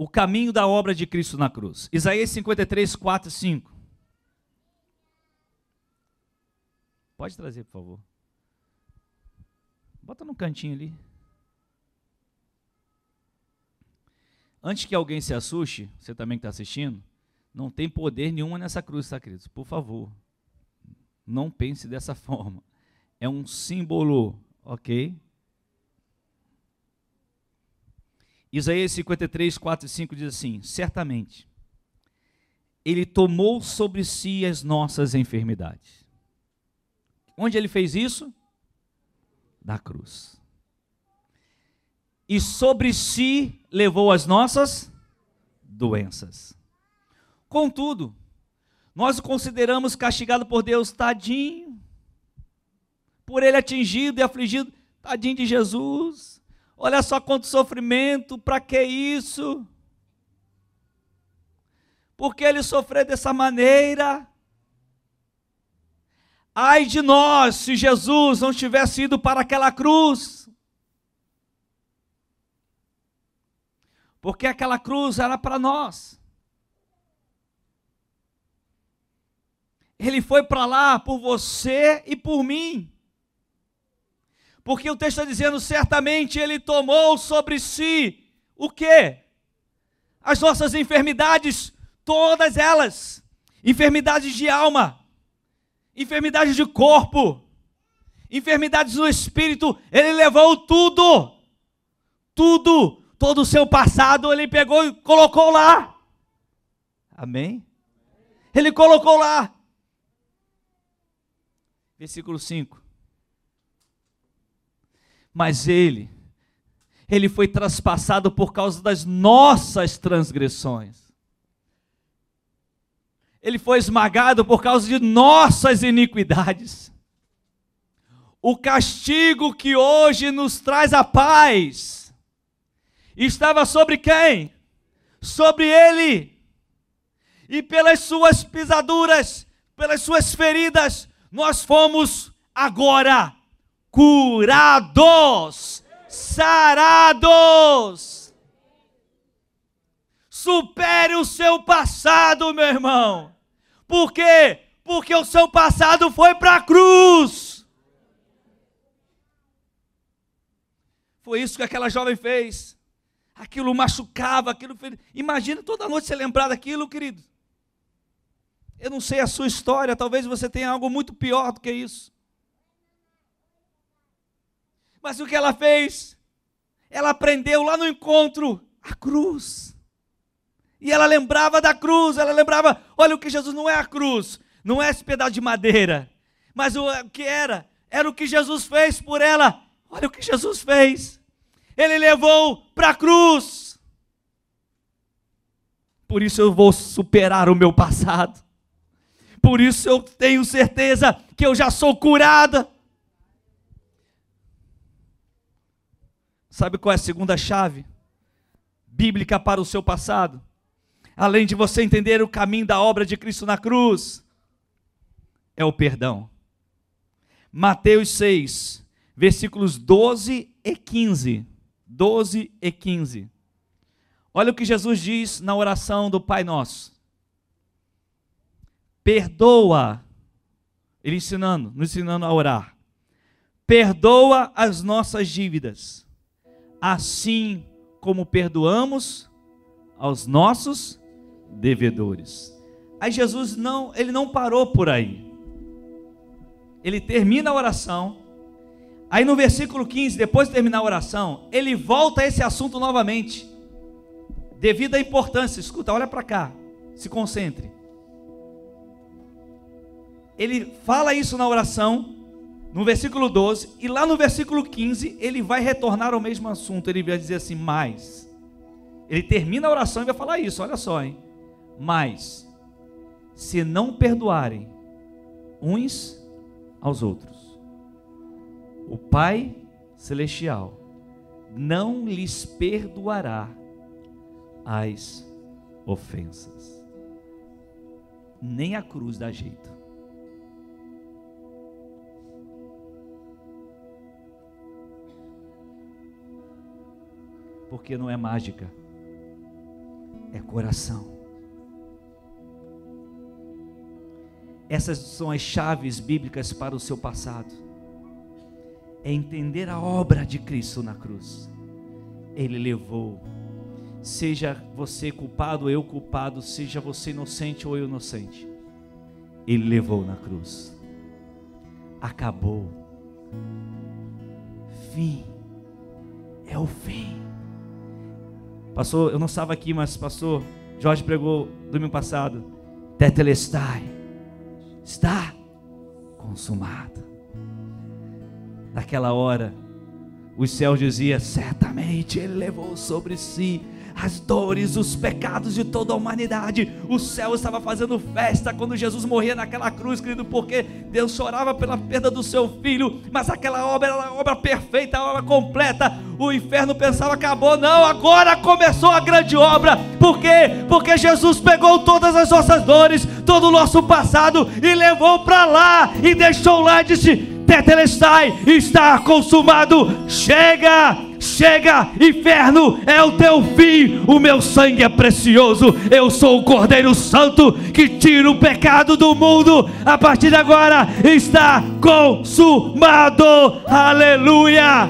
O caminho da obra de Cristo na cruz. Isaías 53, 4 e 5. Pode trazer, por favor. Bota no cantinho ali. Antes que alguém se assuste, você também que está assistindo, não tem poder nenhum nessa cruz, tá, queridos? Por favor, não pense dessa forma. É um símbolo, ok? Isaías 53, 4 e 5 diz assim: Certamente, Ele tomou sobre si as nossas enfermidades. Onde Ele fez isso? Da cruz e sobre si levou as nossas doenças. Contudo, nós o consideramos castigado por Deus, tadinho, por ele atingido e afligido, tadinho de Jesus. Olha só quanto sofrimento, para que isso? Por que ele sofreu dessa maneira? Ai de nós, se Jesus não tivesse ido para aquela cruz. porque aquela cruz era para nós. Ele foi para lá por você e por mim. Porque o texto está dizendo, certamente ele tomou sobre si o quê? As nossas enfermidades, todas elas. Enfermidades de alma, enfermidades de corpo, enfermidades do espírito, ele levou tudo. Tudo todo o seu passado ele pegou e colocou lá. Amém? Ele colocou lá. Versículo 5. Mas ele, ele foi traspassado por causa das nossas transgressões. Ele foi esmagado por causa de nossas iniquidades. O castigo que hoje nos traz a paz estava sobre quem? Sobre ele. E pelas suas pisaduras, pelas suas feridas, nós fomos agora curados, sarados. Supere o seu passado, meu irmão. Por quê? Porque o seu passado foi para a cruz. Foi isso que aquela jovem fez aquilo machucava, aquilo. Imagina toda noite você lembrar daquilo, querido. Eu não sei a sua história, talvez você tenha algo muito pior do que isso. Mas o que ela fez? Ela aprendeu lá no encontro a cruz. E ela lembrava da cruz, ela lembrava, olha o que Jesus não é a cruz, não é esse pedaço de madeira, mas o que era? Era o que Jesus fez por ela. Olha o que Jesus fez ele levou para a cruz. Por isso eu vou superar o meu passado. Por isso eu tenho certeza que eu já sou curada. Sabe qual é a segunda chave bíblica para o seu passado? Além de você entender o caminho da obra de Cristo na cruz, é o perdão. Mateus 6, versículos 12 e 15. 12 e 15. Olha o que Jesus diz na oração do Pai Nosso. Perdoa, ele ensinando, nos ensinando a orar. Perdoa as nossas dívidas, assim como perdoamos aos nossos devedores. Aí Jesus não, ele não parou por aí. Ele termina a oração Aí no versículo 15, depois de terminar a oração, ele volta a esse assunto novamente. Devido à importância, escuta, olha para cá, se concentre. Ele fala isso na oração, no versículo 12, e lá no versículo 15, ele vai retornar ao mesmo assunto. Ele vai dizer assim: mais. Ele termina a oração e vai falar isso, olha só, hein? Mas, se não perdoarem uns aos outros, o Pai Celestial não lhes perdoará as ofensas. Nem a cruz dá jeito. Porque não é mágica, é coração. Essas são as chaves bíblicas para o seu passado. É entender a obra de Cristo na cruz. Ele levou seja você culpado ou eu culpado, seja você inocente ou eu inocente, Ele levou na cruz. Acabou. Fim. É o fim. Pastor, eu não estava aqui, mas pastor Jorge pregou domingo passado. Tetelestai. Está consumado. Naquela hora, os céus diziam: certamente Ele levou sobre si as dores, os pecados de toda a humanidade. O céu estava fazendo festa quando Jesus morria naquela cruz, querido, porque Deus chorava pela perda do seu filho, mas aquela obra era a obra perfeita, a obra completa. O inferno pensava acabou, não, agora começou a grande obra. Por quê? Porque Jesus pegou todas as nossas dores, todo o nosso passado e levou para lá e deixou lá e disse: Tetelestai, está consumado. Chega! Chega, inferno, é o teu fim. O meu sangue é precioso. Eu sou o Cordeiro Santo que tira o pecado do mundo. A partir de agora está consumado. Aleluia.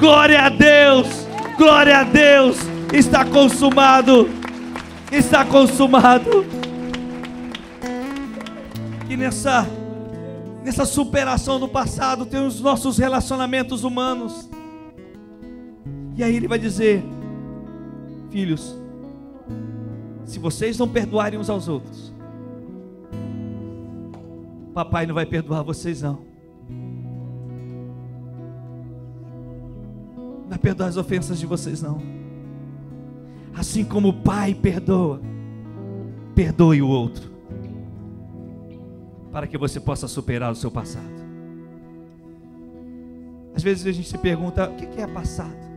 Glória a Deus. Glória a Deus. Está consumado. Está consumado. E nessa nessa superação do passado tem os nossos relacionamentos humanos. E aí ele vai dizer: Filhos, se vocês não perdoarem uns aos outros, papai não vai perdoar vocês não. Não vai perdoar as ofensas de vocês não. Assim como o pai perdoa, perdoe o outro. Para que você possa superar o seu passado. Às vezes a gente se pergunta: o que é passado?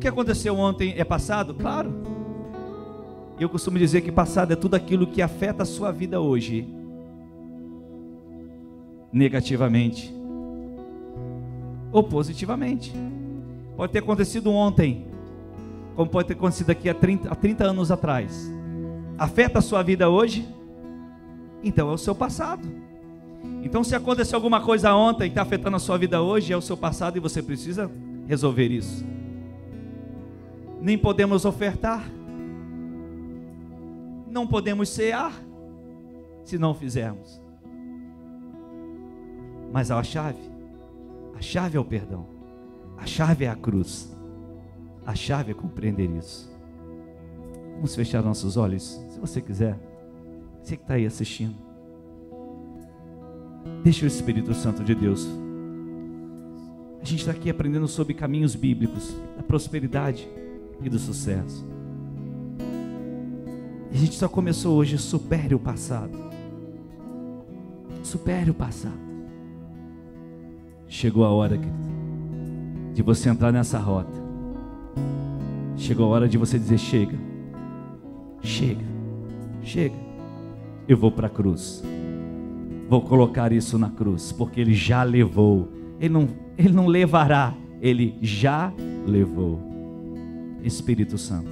Que aconteceu ontem é passado? Claro. Eu costumo dizer que passado é tudo aquilo que afeta a sua vida hoje negativamente ou positivamente. Pode ter acontecido ontem, como pode ter acontecido aqui há 30, há 30 anos atrás. Afeta a sua vida hoje? Então é o seu passado. Então, se aconteceu alguma coisa ontem e está afetando a sua vida hoje, é o seu passado e você precisa resolver isso nem podemos ofertar, não podemos cear, se não fizermos. Mas a chave, a chave é o perdão, a chave é a cruz, a chave é compreender isso. Vamos fechar nossos olhos, se você quiser, você que está aí assistindo. Deixa o Espírito Santo de Deus. A gente está aqui aprendendo sobre caminhos bíblicos, da prosperidade e do sucesso. A gente só começou hoje, supere o passado. Supere o passado. Chegou a hora, querido, de você entrar nessa rota. Chegou a hora de você dizer: chega, chega, chega. Eu vou para a cruz. Vou colocar isso na cruz, porque Ele já levou. Ele não, ele não levará, Ele já levou. Espírito Santo.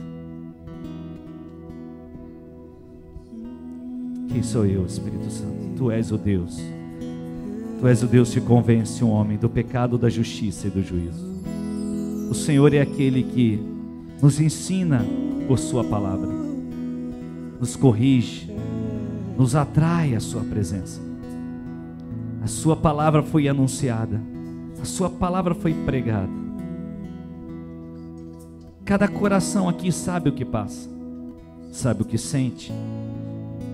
Quem sou eu, Espírito Santo? Tu és o Deus. Tu és o Deus que convence um homem do pecado, da justiça e do juízo. O Senhor é aquele que nos ensina por Sua palavra, nos corrige, nos atrai à Sua presença. A Sua palavra foi anunciada, a Sua palavra foi pregada Cada coração aqui sabe o que passa, sabe o que sente,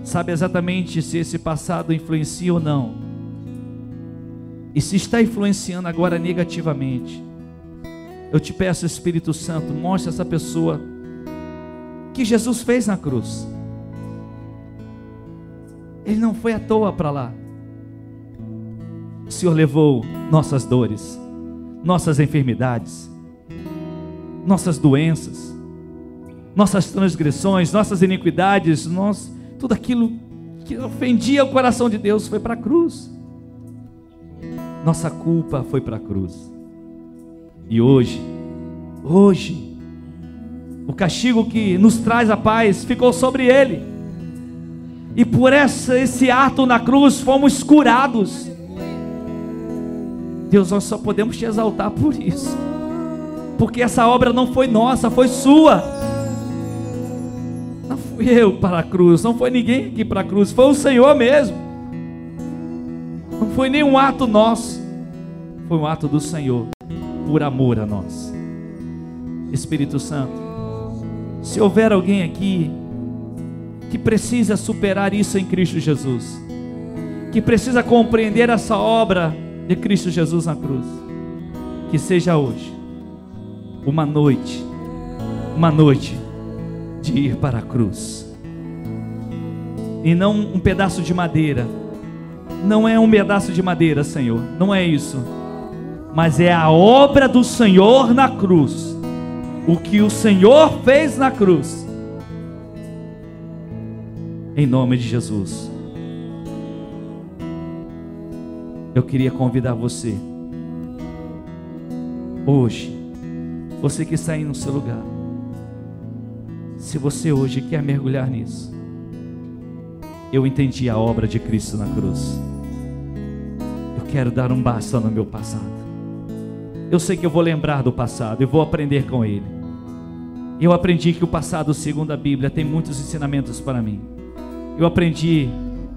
sabe exatamente se esse passado influencia ou não. E se está influenciando agora negativamente, Eu te peço, Espírito Santo, mostre essa pessoa que Jesus fez na cruz. Ele não foi à toa para lá. O Senhor levou nossas dores, nossas enfermidades, nossas doenças, nossas transgressões, nossas iniquidades, nós, tudo aquilo que ofendia o coração de Deus foi para a cruz. Nossa culpa foi para a cruz. E hoje, hoje, o castigo que nos traz a paz ficou sobre ele. E por essa, esse ato na cruz fomos curados. Deus, nós só podemos te exaltar por isso. Porque essa obra não foi nossa, foi sua. Não fui eu para a cruz, não foi ninguém aqui para a cruz, foi o Senhor mesmo. Não foi nenhum ato nosso, foi um ato do Senhor, por amor a nós. Espírito Santo, se houver alguém aqui que precisa superar isso em Cristo Jesus, que precisa compreender essa obra de Cristo Jesus na cruz. Que seja hoje uma noite, uma noite de ir para a cruz. E não um pedaço de madeira. Não é um pedaço de madeira, Senhor. Não é isso. Mas é a obra do Senhor na cruz. O que o Senhor fez na cruz. Em nome de Jesus. eu queria convidar você, hoje, você que está aí no seu lugar, se você hoje quer mergulhar nisso, eu entendi a obra de Cristo na cruz. Eu quero dar um basta no meu passado. Eu sei que eu vou lembrar do passado e vou aprender com ele. Eu aprendi que o passado, segundo a Bíblia, tem muitos ensinamentos para mim. Eu aprendi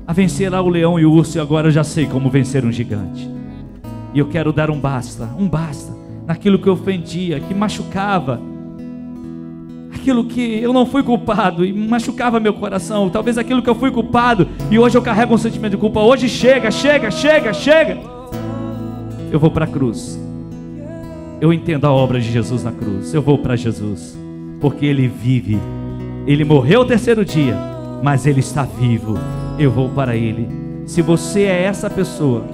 a vencer lá o leão e o urso, e agora eu já sei como vencer um gigante. E eu quero dar um basta, um basta, naquilo que ofendia, que machucava, aquilo que eu não fui culpado e machucava meu coração, talvez aquilo que eu fui culpado e hoje eu carrego um sentimento de culpa. Hoje chega, chega, chega, chega. Eu vou para a cruz. Eu entendo a obra de Jesus na cruz. Eu vou para Jesus, porque ele vive. Ele morreu o terceiro dia, mas ele está vivo eu vou para Ele. Se você é essa pessoa,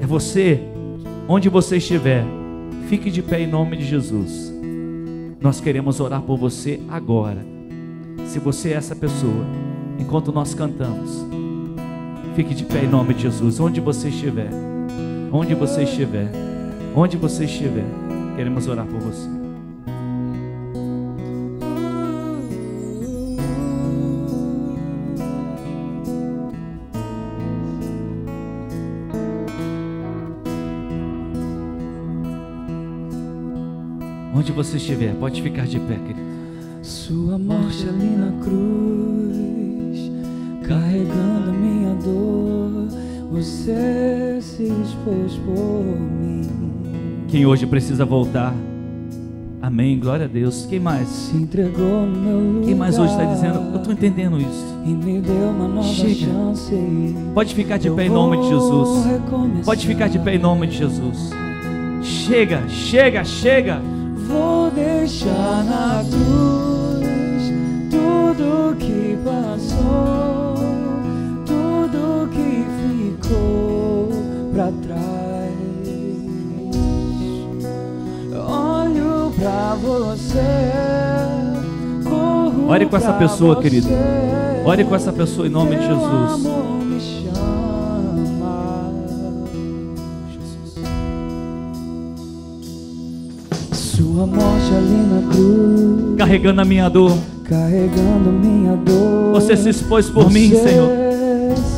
é você, onde você estiver, fique de pé em nome de Jesus. Nós queremos orar por você agora. Se você é essa pessoa, enquanto nós cantamos, fique de pé em nome de Jesus, onde você estiver, onde você estiver, onde você estiver, queremos orar por você. Você estiver, pode ficar de pé, querido. Sua morte ali na cruz, carregando a minha dor, você se expôs por mim. Quem hoje precisa voltar? Amém, glória a Deus. Quem mais? Se entregou no meu lugar. Quem mais hoje está dizendo? Eu estou entendendo isso. E me deu uma nova Chega. chance. Pode ficar de pé em nome de Jesus. recomeçar. Pode ficar de pé em nome de Jesus. Chega, chega, chega. Vou deixar na cruz tudo que passou, tudo que ficou pra trás. Olho pra você. Ore com essa pessoa, você. querido. Ore com essa pessoa em nome de Jesus. Ali na cruz, Carregando a minha dor. carregando minha dor. Você se expôs por mim, Senhor.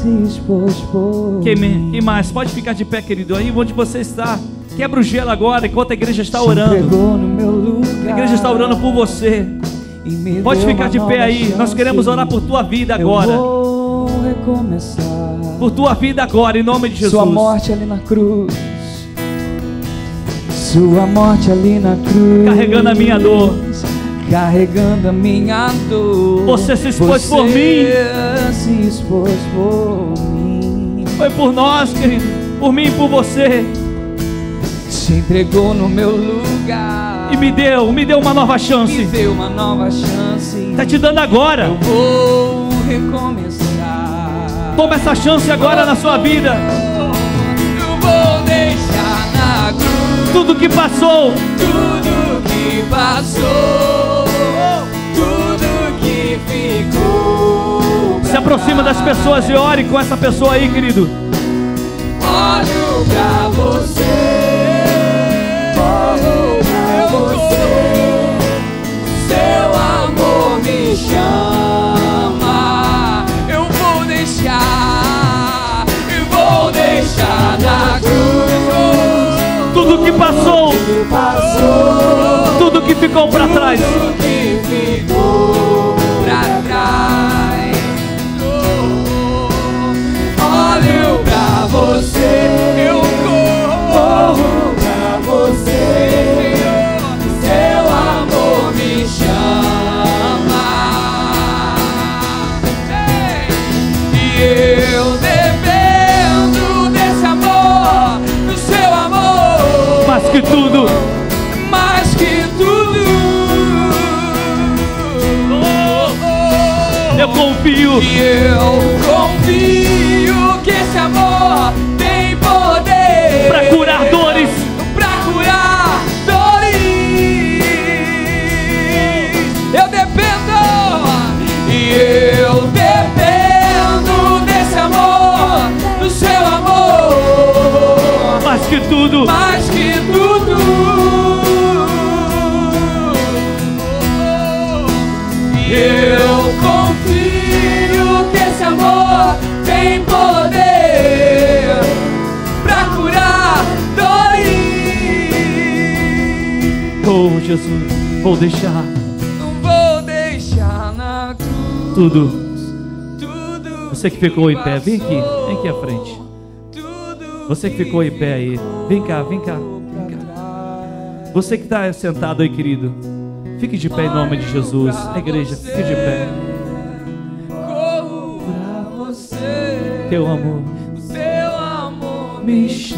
se expôs por Quem, me- mim. quem mais? Pode ficar de pé, querido. Aí onde você está. Quebra o gelo agora enquanto a igreja está orando. entregou no meu lugar. A igreja está orando por você. Pode ficar de pé aí. Nós queremos orar por tua vida agora. Por tua vida agora, em nome de Jesus. Sua morte ali na cruz. Sua morte ali na cruz. Carregando a minha dor. Carregando a minha dor. Você se expôs Você por mim. se expôs por mim. Foi por nós, querido. Por mim e por você. se entregou no meu lugar e me deu, me deu uma nova me chance. deu uma nova chance. Está te dando agora. Eu vou recomeçar. Toma essa chance agora na sua vida. Tudo que passou, tudo que passou, tudo que ficou. se aproxima das pessoas e ore com essa pessoa aí, querido. Olho pra você. Tudo que passou, tudo que ficou para trás. Amor Mais que tudo, mais que tudo. eu confio. E eu confio que esse amor tem poder Pra curar dores. pra curar dores. Eu dependo, e eu dependo desse amor, do seu amor Mais que tudo, mais Jesus, vou deixar Não vou deixar na cruz tudo. tudo. Você que ficou em pé, vem aqui, vem aqui à frente. tudo Você que ficou em pé aí, vem cá, vem cá. Você que está sentado aí, querido, fique de pé em nome de Jesus. A igreja, fique de pé. Teu amor O seu amor me chama.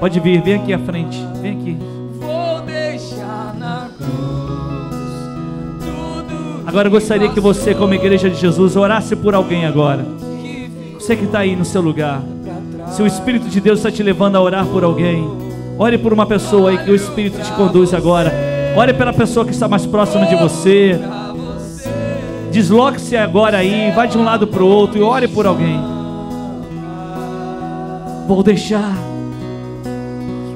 Pode vir, vem aqui à frente, vem aqui. vou deixar na cruz. Tudo Agora eu gostaria que você, como igreja de Jesus, orasse por alguém agora. Você que está aí no seu lugar. Se o Espírito de Deus está te levando a orar por alguém, ore por uma pessoa aí que o Espírito te conduz agora. Ore pela pessoa que está mais próxima de você. Desloque-se agora aí, vai de um lado para o outro e ore por alguém. Vou deixar.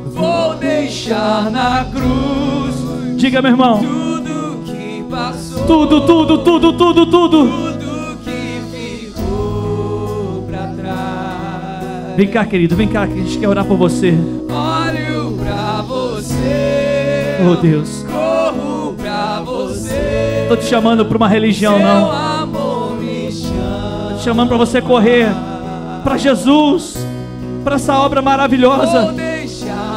Vou deixar na cruz Diga, meu irmão. tudo que passou. Tudo, tudo, tudo, tudo, tudo. Vem cá, querido, vem cá, que a gente quer orar por você. Olho pra você. Oh, Deus. Corro pra você. Estou te chamando para uma religião, Seu não. amor me chama. Estou te chamando para você correr para Jesus, para essa obra maravilhosa.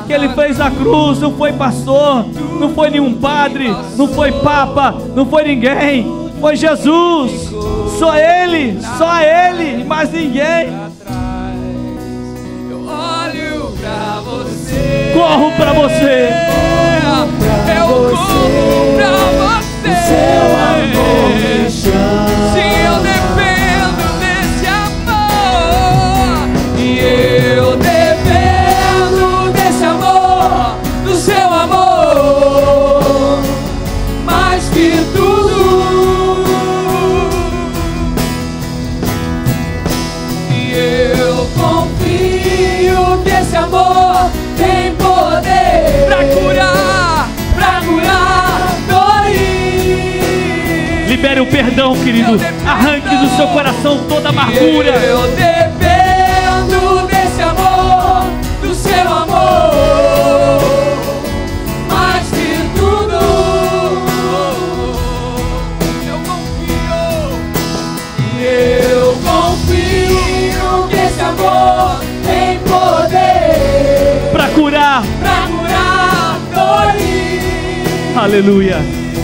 que ele fez na cruz, não foi pastor, não foi nenhum padre, não foi papa, não foi ninguém, foi Jesus, só ele, só ele, mais ninguém. Corro para você, Eu corro pra você. Seu amor me chama. Libere o perdão, querido, arranque do seu coração toda amargura. Eu dependo desse amor, do seu amor, mais que tudo. Eu confio, e eu confio que esse amor tem poder Para curar, pra curar dores. aleluia,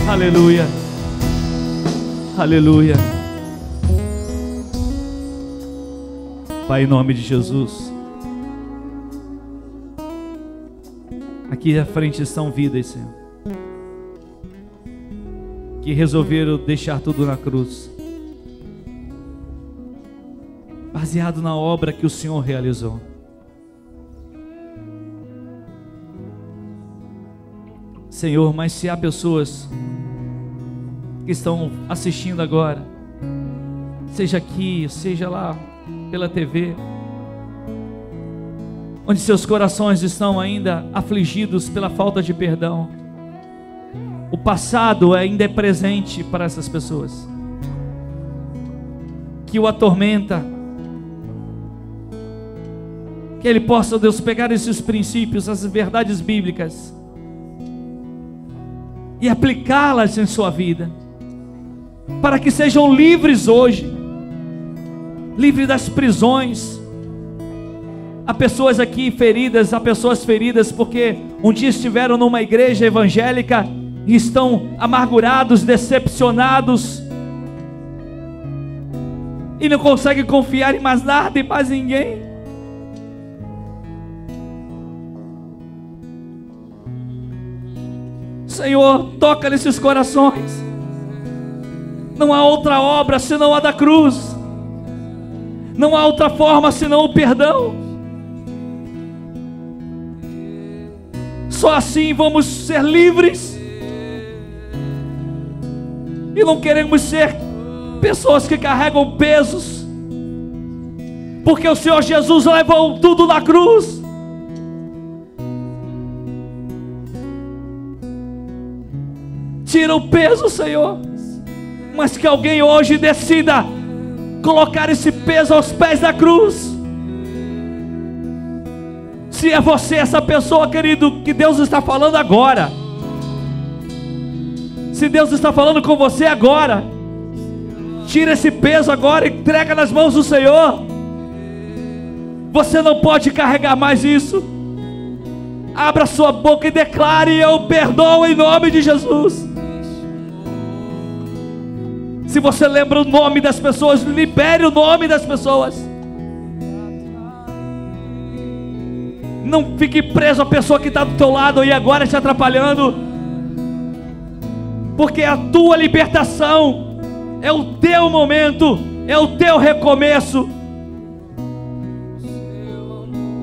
aleluia, aleluia. Pai, em nome de Jesus, Aqui à frente estão vidas, Senhor. Que resolveram deixar tudo na cruz. Baseado na obra que o Senhor realizou. Senhor, mas se há pessoas que estão assistindo agora, seja aqui, seja lá pela TV, onde seus corações estão ainda afligidos pela falta de perdão. O passado ainda é presente para essas pessoas, que o atormenta. Que ele possa, Deus, pegar esses princípios, essas verdades bíblicas e aplicá-las em sua vida, para que sejam livres hoje, livres das prisões, Há pessoas aqui feridas, há pessoas feridas porque um dia estiveram numa igreja evangélica e estão amargurados, decepcionados e não conseguem confiar em mais nada e mais ninguém. Senhor, toca nesses corações. Não há outra obra senão a da cruz. Não há outra forma senão o perdão. Só assim vamos ser livres. E não queremos ser pessoas que carregam pesos. Porque o Senhor Jesus levou tudo na cruz. Tira o peso, Senhor. Mas que alguém hoje decida colocar esse peso aos pés da cruz se é você essa pessoa, querido, que Deus está falando agora. Se Deus está falando com você agora, tira esse peso agora e entrega nas mãos do Senhor. Você não pode carregar mais isso. Abra sua boca e declare: Eu perdoo em nome de Jesus. Se você lembra o nome das pessoas, libere o nome das pessoas. Não fique preso à pessoa que está do teu lado e agora te atrapalhando. Porque a tua libertação é o teu momento, é o teu recomeço.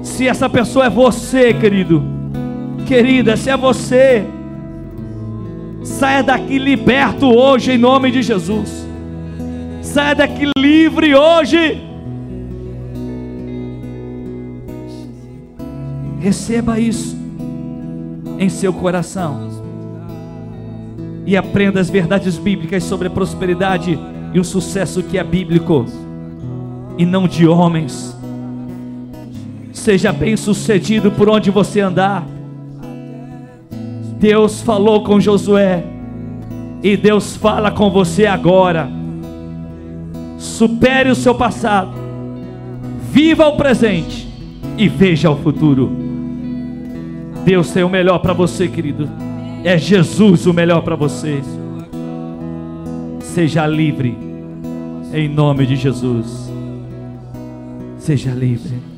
Se essa pessoa é você, querido, querida, se é você, saia daqui liberto hoje em nome de Jesus. Saia daqui livre hoje Receba isso em seu coração. E aprenda as verdades bíblicas sobre a prosperidade e o sucesso que é bíblico e não de homens. Seja bem sucedido por onde você andar. Deus falou com Josué e Deus fala com você agora. Supere o seu passado, viva o presente e veja o futuro. Deus tem o melhor para você, querido. É Jesus o melhor para você. Seja livre, em nome de Jesus. Seja livre.